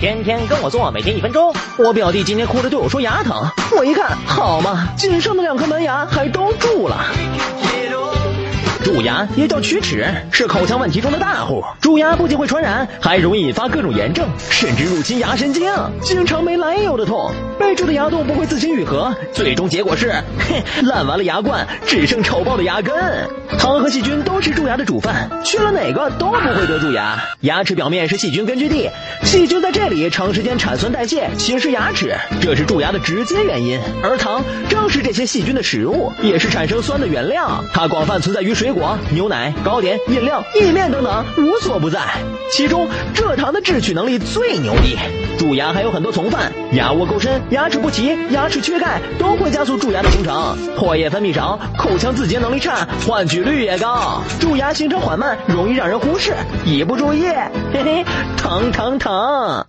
天天跟我做，每天一分钟。我表弟今天哭着对我说牙疼，我一看，好嘛，仅剩的两颗门牙还都蛀了。蛀牙也叫龋齿，是口腔问题中的大户。蛀牙不仅会传染，还容易引发各种炎症，甚至入侵牙神经，经常没来由的痛。被蛀的牙洞不会自行愈合，最终结果是，嘿，烂完了牙冠，只剩丑爆的牙根。糖和细菌都是牙的主犯，去了哪个都不会得蛀牙。牙齿表面是细菌根据地，细菌在这里长时间产酸代谢，侵蚀牙齿，这是蛀牙的直接原因。而糖正是这些细菌的食物，也是产生酸的原料。它广泛存在于水果、牛奶、糕点、饮料、意面等等，无所不在。其中蔗糖的制取能力最牛逼。蛀牙还有很多从犯，牙窝沟深、牙齿不齐、牙齿缺钙都会加速蛀牙的形成。唾液分泌少，口腔自洁能力差，换取率也高，蛀牙形成缓慢，容易让人忽视，一不注意，嘿嘿，疼疼疼！